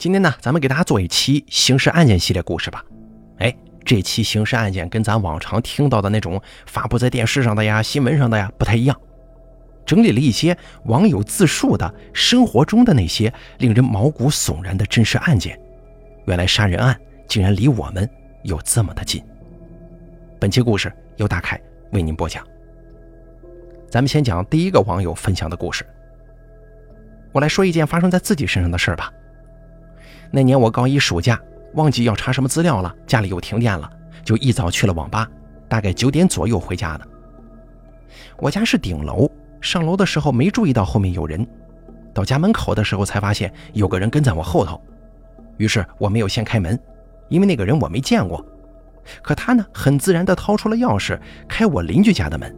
今天呢，咱们给大家做一期刑事案件系列故事吧。哎，这期刑事案件跟咱往常听到的那种发布在电视上的呀、新闻上的呀不太一样，整理了一些网友自述的生活中的那些令人毛骨悚然的真实案件。原来杀人案竟然离我们有这么的近。本期故事由大凯为您播讲。咱们先讲第一个网友分享的故事。我来说一件发生在自己身上的事儿吧。那年我高一暑假，忘记要查什么资料了，家里又停电了，就一早去了网吧，大概九点左右回家的。我家是顶楼，上楼的时候没注意到后面有人，到家门口的时候才发现有个人跟在我后头。于是我没有先开门，因为那个人我没见过。可他呢，很自然地掏出了钥匙开我邻居家的门。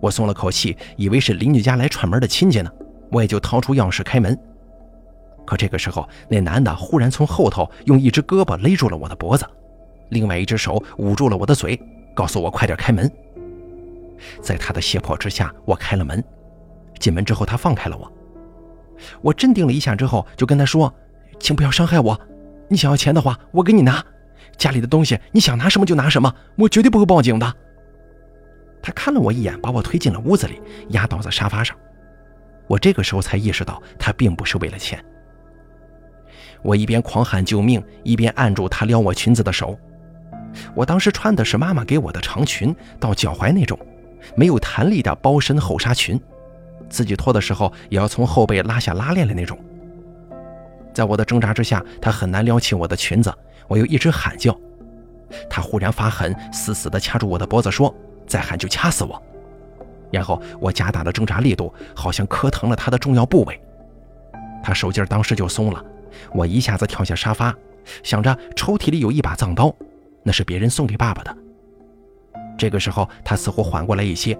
我松了口气，以为是邻居家来串门的亲戚呢。我也就掏出钥匙开门，可这个时候，那男的忽然从后头用一只胳膊勒住了我的脖子，另外一只手捂住了我的嘴，告诉我快点开门。在他的胁迫之下，我开了门。进门之后，他放开了我。我镇定了一下之后，就跟他说：“请不要伤害我，你想要钱的话，我给你拿。家里的东西，你想拿什么就拿什么，我绝对不会报警的。”他看了我一眼，把我推进了屋子里，压倒在沙发上。我这个时候才意识到，他并不是为了钱。我一边狂喊救命，一边按住他撩我裙子的手。我当时穿的是妈妈给我的长裙，到脚踝那种，没有弹力的包身后纱裙，自己脱的时候也要从后背拉下拉链的那种。在我的挣扎之下，他很难撩起我的裙子，我又一直喊叫。他忽然发狠，死死地掐住我的脖子，说：“再喊就掐死我。”然后我加大了挣扎力度，好像磕疼了他的重要部位。他手劲当时就松了，我一下子跳下沙发，想着抽屉里有一把藏刀，那是别人送给爸爸的。这个时候他似乎缓过来一些，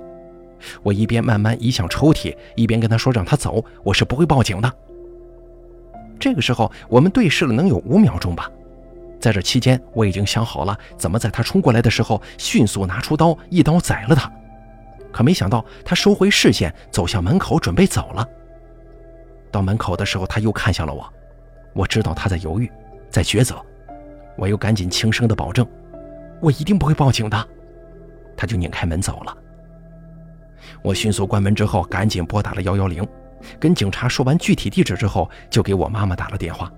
我一边慢慢移向抽屉，一边跟他说让他走，我是不会报警的。这个时候我们对视了能有五秒钟吧，在这期间我已经想好了怎么在他冲过来的时候迅速拿出刀，一刀宰了他。可没想到，他收回视线，走向门口，准备走了。到门口的时候，他又看向了我。我知道他在犹豫，在抉择。我又赶紧轻声的保证：“我一定不会报警的。”他就拧开门走了。我迅速关门之后，赶紧拨打了幺幺零，跟警察说完具体地址之后，就给我妈妈打了电话。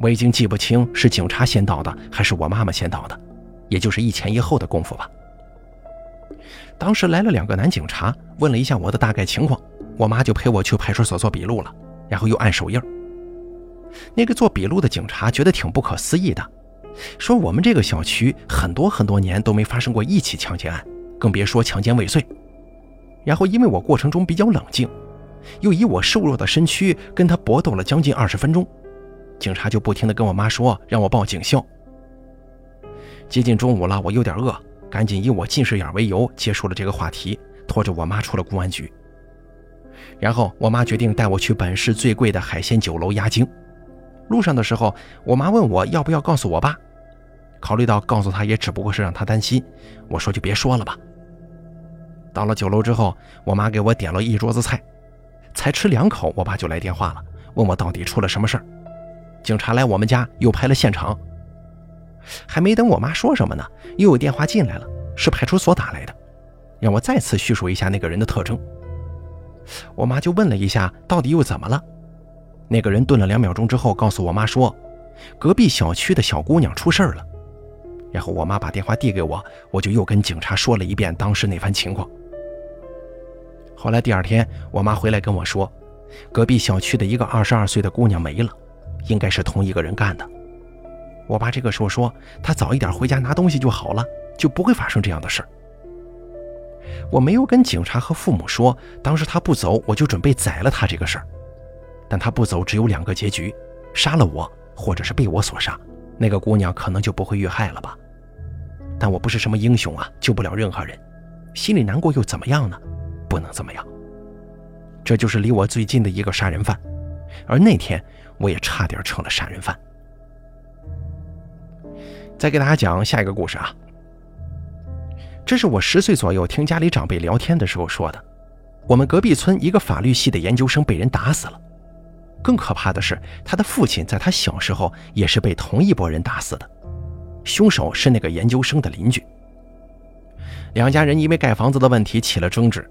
我已经记不清是警察先到的，还是我妈妈先到的，也就是一前一后的功夫吧。当时来了两个男警察，问了一下我的大概情况，我妈就陪我去派出所做笔录了，然后又按手印。那个做笔录的警察觉得挺不可思议的，说我们这个小区很多很多年都没发生过一起强奸案，更别说强奸未遂。然后因为我过程中比较冷静，又以我瘦弱的身躯跟他搏斗了将近二十分钟，警察就不停地跟我妈说让我报警校。接近中午了，我有点饿。赶紧以我近视眼为由结束了这个话题，拖着我妈出了公安局。然后我妈决定带我去本市最贵的海鲜酒楼压惊。路上的时候，我妈问我要不要告诉我爸。考虑到告诉他也只不过是让他担心，我说就别说了吧。到了酒楼之后，我妈给我点了一桌子菜，才吃两口，我爸就来电话了，问我到底出了什么事儿。警察来我们家又拍了现场。还没等我妈说什么呢，又有电话进来了，是派出所打来的，让我再次叙述一下那个人的特征。我妈就问了一下，到底又怎么了？那个人顿了两秒钟之后，告诉我妈说，隔壁小区的小姑娘出事了。然后我妈把电话递给我，我就又跟警察说了一遍当时那番情况。后来第二天，我妈回来跟我说，隔壁小区的一个二十二岁的姑娘没了，应该是同一个人干的。我爸这个时候说：“他早一点回家拿东西就好了，就不会发生这样的事儿。”我没有跟警察和父母说，当时他不走，我就准备宰了他这个事儿。但他不走，只有两个结局：杀了我，或者是被我所杀。那个姑娘可能就不会遇害了吧？但我不是什么英雄啊，救不了任何人，心里难过又怎么样呢？不能怎么样。这就是离我最近的一个杀人犯，而那天我也差点成了杀人犯。再给大家讲下一个故事啊。这是我十岁左右听家里长辈聊天的时候说的。我们隔壁村一个法律系的研究生被人打死了。更可怕的是，他的父亲在他小时候也是被同一拨人打死的，凶手是那个研究生的邻居。两家人因为盖房子的问题起了争执。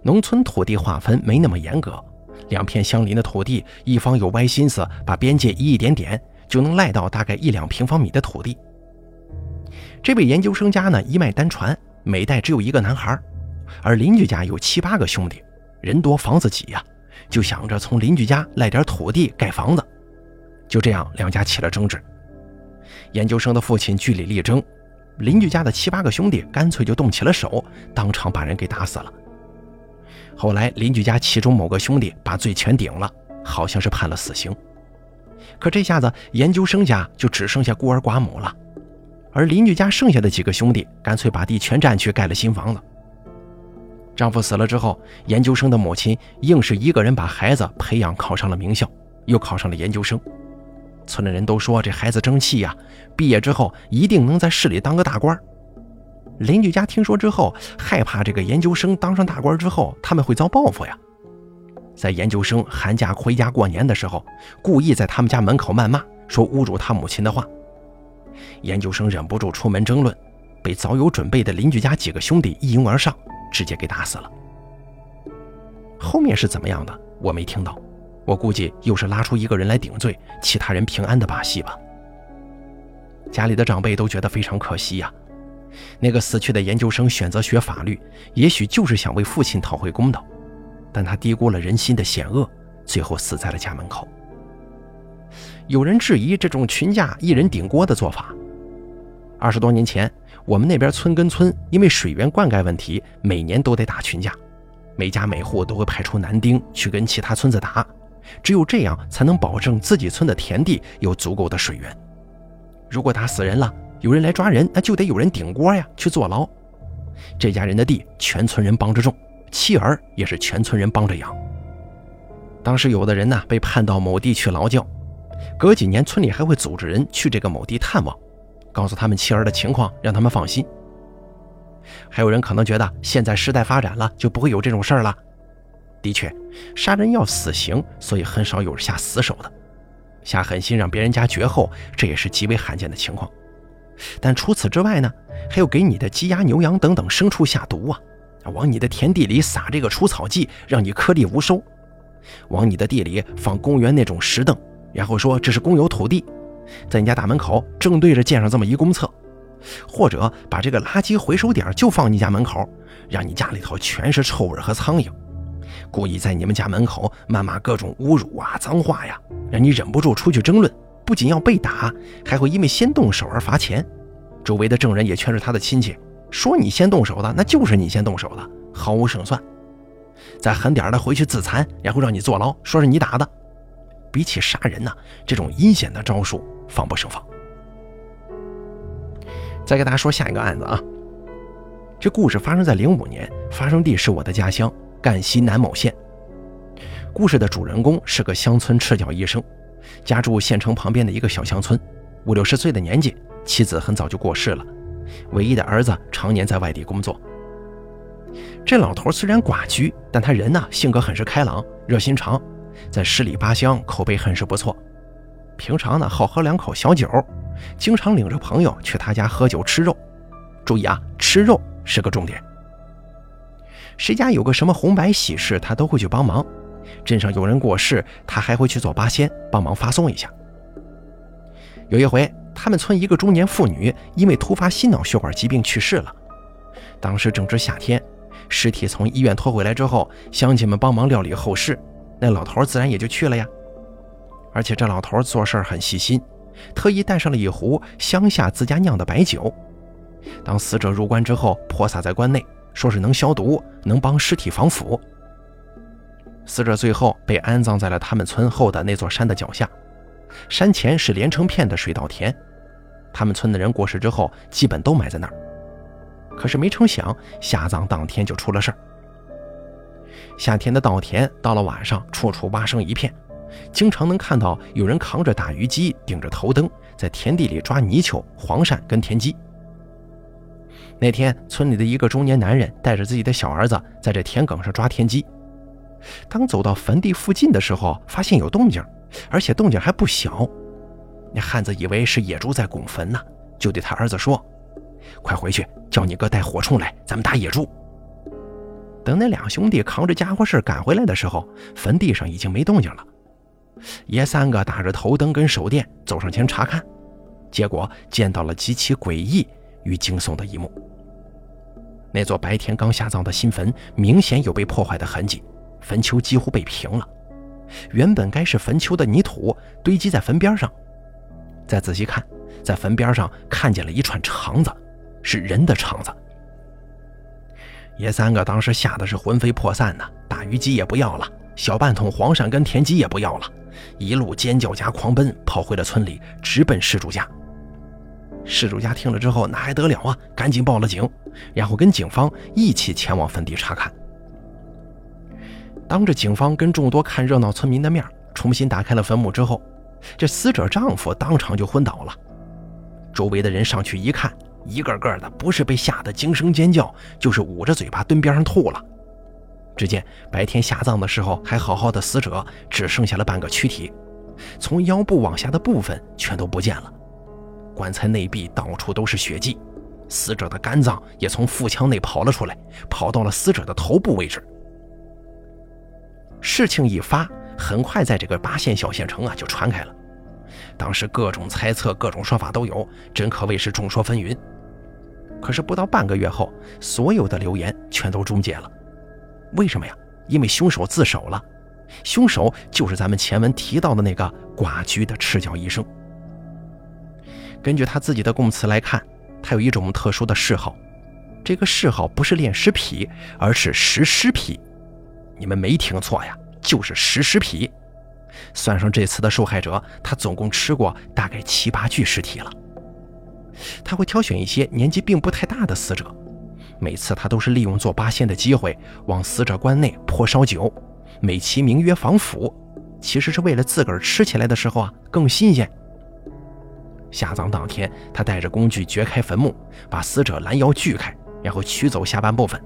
农村土地划分没那么严格，两片相邻的土地，一方有歪心思把边界移一点点，就能赖到大概一两平方米的土地。这位研究生家呢一脉单传，每代只有一个男孩，而邻居家有七八个兄弟，人多房子挤呀。就想着从邻居家赖点土地盖房子，就这样两家起了争执。研究生的父亲据理力争，邻居家的七八个兄弟干脆就动起了手，当场把人给打死了。后来邻居家其中某个兄弟把罪全顶了，好像是判了死刑。可这下子研究生家就只剩下孤儿寡母了，而邻居家剩下的几个兄弟干脆把地全占去盖了新房子。丈夫死了之后，研究生的母亲硬是一个人把孩子培养考上了名校，又考上了研究生。村里人都说这孩子争气呀，毕业之后一定能在市里当个大官。邻居家听说之后，害怕这个研究生当上大官之后他们会遭报复呀，在研究生寒假回家过年的时候，故意在他们家门口谩骂，说侮辱他母亲的话。研究生忍不住出门争论，被早有准备的邻居家几个兄弟一拥而上。直接给打死了。后面是怎么样的，我没听到。我估计又是拉出一个人来顶罪，其他人平安的把戏吧。家里的长辈都觉得非常可惜呀。那个死去的研究生选择学法律，也许就是想为父亲讨回公道，但他低估了人心的险恶，最后死在了家门口。有人质疑这种群架一人顶锅的做法。二十多年前。我们那边村跟村因为水源灌溉问题，每年都得打群架，每家每户都会派出男丁去跟其他村子打，只有这样才能保证自己村的田地有足够的水源。如果打死人了，有人来抓人，那就得有人顶锅呀，去坐牢。这家人的地全村人帮着种，妻儿也是全村人帮着养。当时有的人呢被判到某地去劳教，隔几年村里还会组织人去这个某地探望。告诉他们妻儿的情况，让他们放心。还有人可能觉得现在时代发展了，就不会有这种事儿了。的确，杀人要死刑，所以很少有下死手的。下狠心让别人家绝后，这也是极为罕见的情况。但除此之外呢，还有给你的鸡鸭牛羊等等牲畜下毒啊，往你的田地里撒这个除草剂，让你颗粒无收；往你的地里放公园那种石凳，然后说这是公有土地。在你家大门口正对着建上这么一公厕，或者把这个垃圾回收点就放你家门口，让你家里头全是臭味和苍蝇，故意在你们家门口谩骂各种侮辱啊脏话呀，让你忍不住出去争论，不仅要被打，还会因为先动手而罚钱。周围的证人也全是他的亲戚，说你先动手的，那就是你先动手的，毫无胜算。再狠点的回去自残，然后让你坐牢，说是你打的。比起杀人呢，这种阴险的招数。防不胜防。再给大家说下一个案子啊，这故事发生在零五年，发生地是我的家乡赣西南某县。故事的主人公是个乡村赤脚医生，家住县城旁边的一个小乡村，五六十岁的年纪，妻子很早就过世了，唯一的儿子常年在外地工作。这老头虽然寡居，但他人呢性格很是开朗，热心肠，在十里八乡口碑很是不错。平常呢，好喝两口小酒，经常领着朋友去他家喝酒吃肉。注意啊，吃肉是个重点。谁家有个什么红白喜事，他都会去帮忙。镇上有人过世，他还会去做八仙，帮忙发送一下。有一回，他们村一个中年妇女因为突发心脑血管疾病去世了。当时正值夏天，尸体从医院拖回来之后，乡亲们帮忙料理后事，那老头自然也就去了呀。而且这老头做事很细心，特意带上了一壶乡下自家酿的白酒。当死者入棺之后，泼洒在棺内，说是能消毒，能帮尸体防腐。死者最后被安葬在了他们村后的那座山的脚下，山前是连成片的水稻田。他们村的人过世之后，基本都埋在那儿。可是没成想，下葬当天就出了事儿。夏天的稻田到了晚上，处处蛙声一片。经常能看到有人扛着打鱼机，顶着头灯，在田地里抓泥鳅、黄鳝跟田鸡。那天，村里的一个中年男人带着自己的小儿子在这田埂上抓田鸡，当走到坟地附近的时候，发现有动静，而且动静还不小。那汉子以为是野猪在拱坟呢，就对他儿子说：“快回去，叫你哥带火铳来，咱们打野猪。”等那两兄弟扛着家伙事赶回来的时候，坟地上已经没动静了。爷三个打着头灯跟手电走上前查看，结果见到了极其诡异与惊悚的一幕。那座白天刚下葬的新坟明显有被破坏的痕迹，坟丘几乎被平了。原本该是坟丘的泥土堆积在坟边上。再仔细看，在坟边上看见了一串肠子，是人的肠子。爷三个当时吓得是魂飞魄散呐，大鱼鸡也不要了，小半桶黄鳝跟田鸡也不要了，一路尖叫加狂奔，跑回了村里，直奔事主家。事主家听了之后，那还得了啊，赶紧报了警，然后跟警方一起前往坟地查看。当着警方跟众多看热闹村民的面，重新打开了坟墓之后，这死者丈夫当场就昏倒了。周围的人上去一看。一个个的不是被吓得惊声尖叫，就是捂着嘴巴蹲边上吐了。只见白天下葬的时候还好好的死者，只剩下了半个躯体，从腰部往下的部分全都不见了。棺材内壁到处都是血迹，死者的肝脏也从腹腔内跑了出来，跑到了死者的头部位置。事情一发，很快在这个八县小县城啊就传开了。当时各种猜测、各种说法都有，真可谓是众说纷纭。可是不到半个月后，所有的流言全都终结了。为什么呀？因为凶手自首了。凶手就是咱们前文提到的那个寡居的赤脚医生。根据他自己的供词来看，他有一种特殊的嗜好，这个嗜好不是恋尸癖，而是食尸癖。你们没听错呀，就是食尸癖。算上这次的受害者，他总共吃过大概七八具尸体了。他会挑选一些年纪并不太大的死者，每次他都是利用做八仙的机会往死者棺内泼烧酒，美其名曰防腐，其实是为了自个儿吃起来的时候啊更新鲜。下葬当天，他带着工具掘开坟墓，把死者拦腰锯开，然后取走下半部分，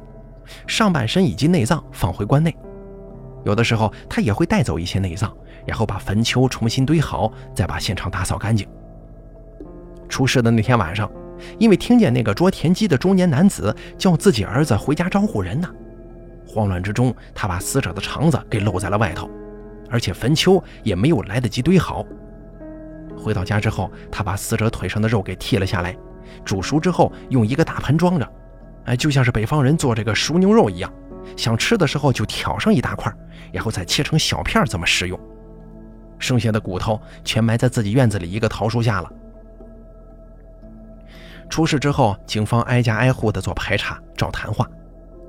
上半身以及内脏放回棺内。有的时候他也会带走一些内脏，然后把坟丘重新堆好，再把现场打扫干净。出事的那天晚上，因为听见那个捉田鸡的中年男子叫自己儿子回家招呼人呢，慌乱之中，他把死者的肠子给露在了外头，而且坟丘也没有来得及堆好。回到家之后，他把死者腿上的肉给剃了下来，煮熟之后用一个大盆装着，哎，就像是北方人做这个熟牛肉一样，想吃的时候就挑上一大块，然后再切成小片这么食用。剩下的骨头全埋在自己院子里一个桃树下了。出事之后，警方挨家挨户的做排查、找谈话，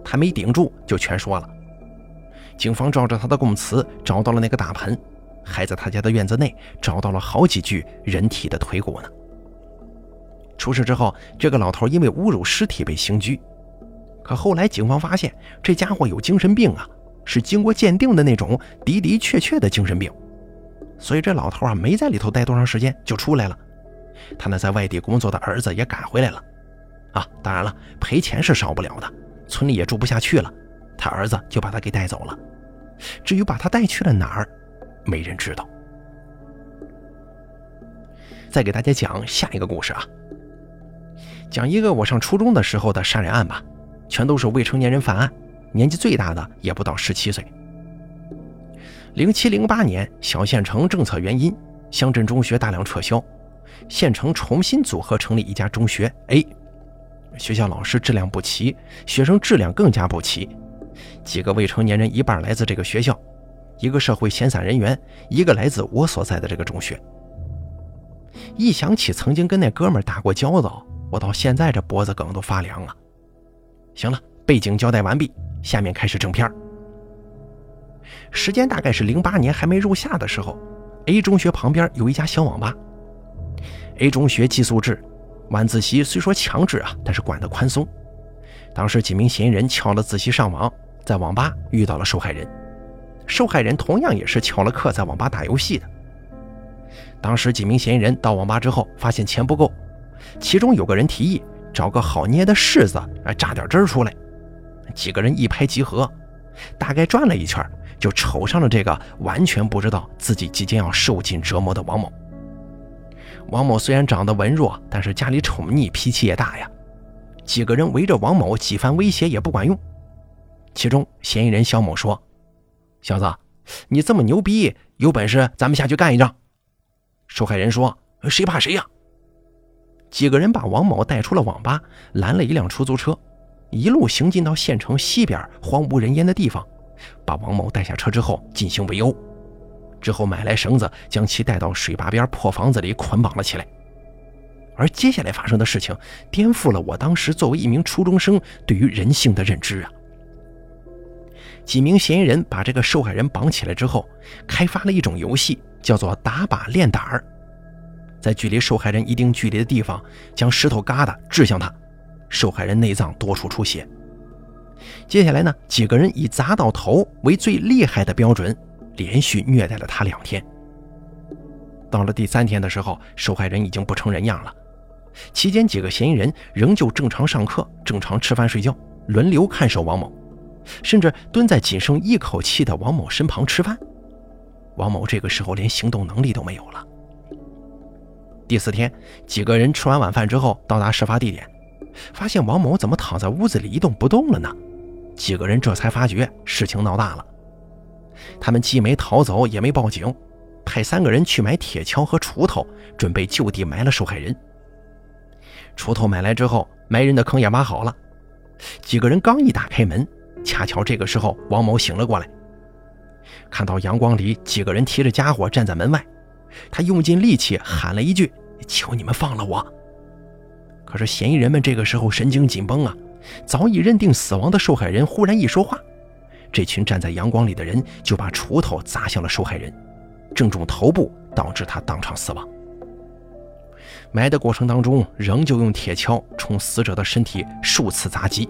他没顶住就全说了。警方照着他的供词找到了那个大盆，还在他家的院子内找到了好几具人体的腿骨呢。出事之后，这个老头因为侮辱尸体被刑拘，可后来警方发现这家伙有精神病啊，是经过鉴定的那种的的确确的精神病，所以这老头啊没在里头待多长时间就出来了。他那在外地工作的儿子也赶回来了，啊，当然了，赔钱是少不了的，村里也住不下去了，他儿子就把他给带走了。至于把他带去了哪儿，没人知道。再给大家讲下一个故事啊，讲一个我上初中的时候的杀人案吧，全都是未成年人犯案，年纪最大的也不到十七岁。零七零八年，小县城政策原因，乡镇中学大量撤销。县城重新组合成立一家中学 A，学校老师质量不齐，学生质量更加不齐。几个未成年人，一半来自这个学校，一个社会闲散人员，一个来自我所在的这个中学。一想起曾经跟那哥们打过交道，我到现在这脖子梗都发凉啊！行了，背景交代完毕，下面开始正片。时间大概是零八年还没入夏的时候，A 中学旁边有一家小网吧。A 中学寄宿制，晚自习虽说强制啊，但是管得宽松。当时几名嫌疑人翘了自习上网，在网吧遇到了受害人。受害人同样也是翘了课在网吧打游戏的。当时几名嫌疑人到网吧之后，发现钱不够，其中有个人提议找个好捏的柿子，啊榨点汁儿出来。几个人一拍即合，大概转了一圈，就瞅上了这个完全不知道自己即将要受尽折磨的王某。王某虽然长得文弱，但是家里宠溺，脾气也大呀。几个人围着王某几番威胁也不管用。其中嫌疑人肖某说：“小子，你这么牛逼，有本事咱们下去干一仗。”受害人说：“谁怕谁呀！”几个人把王某带出了网吧，拦了一辆出租车，一路行进到县城西边荒无人烟的地方，把王某带下车之后进行围殴。之后买来绳子，将其带到水坝边破房子里捆绑了起来。而接下来发生的事情，颠覆了我当时作为一名初中生对于人性的认知啊！几名嫌疑人把这个受害人绑起来之后，开发了一种游戏，叫做打靶练胆儿。在距离受害人一定距离的地方，将石头疙瘩掷向他，受害人内脏多处出血。接下来呢，几个人以砸到头为最厉害的标准。连续虐待了他两天。到了第三天的时候，受害人已经不成人样了。期间，几个嫌疑人仍旧正常上课、正常吃饭睡觉，轮流看守王某，甚至蹲在仅剩一口气的王某身旁吃饭。王某这个时候连行动能力都没有了。第四天，几个人吃完晚饭之后到达事发地点，发现王某怎么躺在屋子里一动不动了呢？几个人这才发觉事情闹大了。他们既没逃走，也没报警，派三个人去买铁锹和锄头，准备就地埋了受害人。锄头买来之后，埋人的坑也挖好了。几个人刚一打开门，恰巧这个时候王某醒了过来，看到阳光里几个人提着家伙站在门外，他用尽力气喊了一句：“求你们放了我！”可是嫌疑人们这个时候神经紧绷啊，早已认定死亡的受害人忽然一说话。这群站在阳光里的人就把锄头砸向了受害人，正中头部，导致他当场死亡。埋的过程当中，仍旧用铁锹冲死者的身体数次砸击。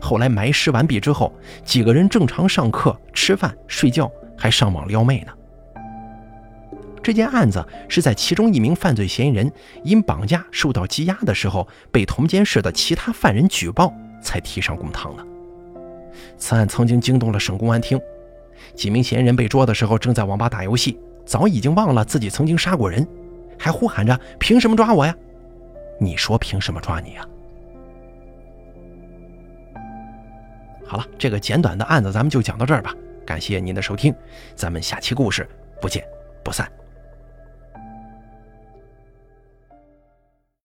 后来埋尸完毕之后，几个人正常上课、吃饭、睡觉，还上网撩妹呢。这件案子是在其中一名犯罪嫌疑人因绑架受到羁押的时候，被同监室的其他犯人举报，才提上公堂的。此案曾经惊动了省公安厅，几名嫌疑人被捉的时候正在网吧打游戏，早已经忘了自己曾经杀过人，还呼喊着“凭什么抓我呀？”你说凭什么抓你呀？好了，这个简短的案子咱们就讲到这儿吧，感谢您的收听，咱们下期故事不见不散。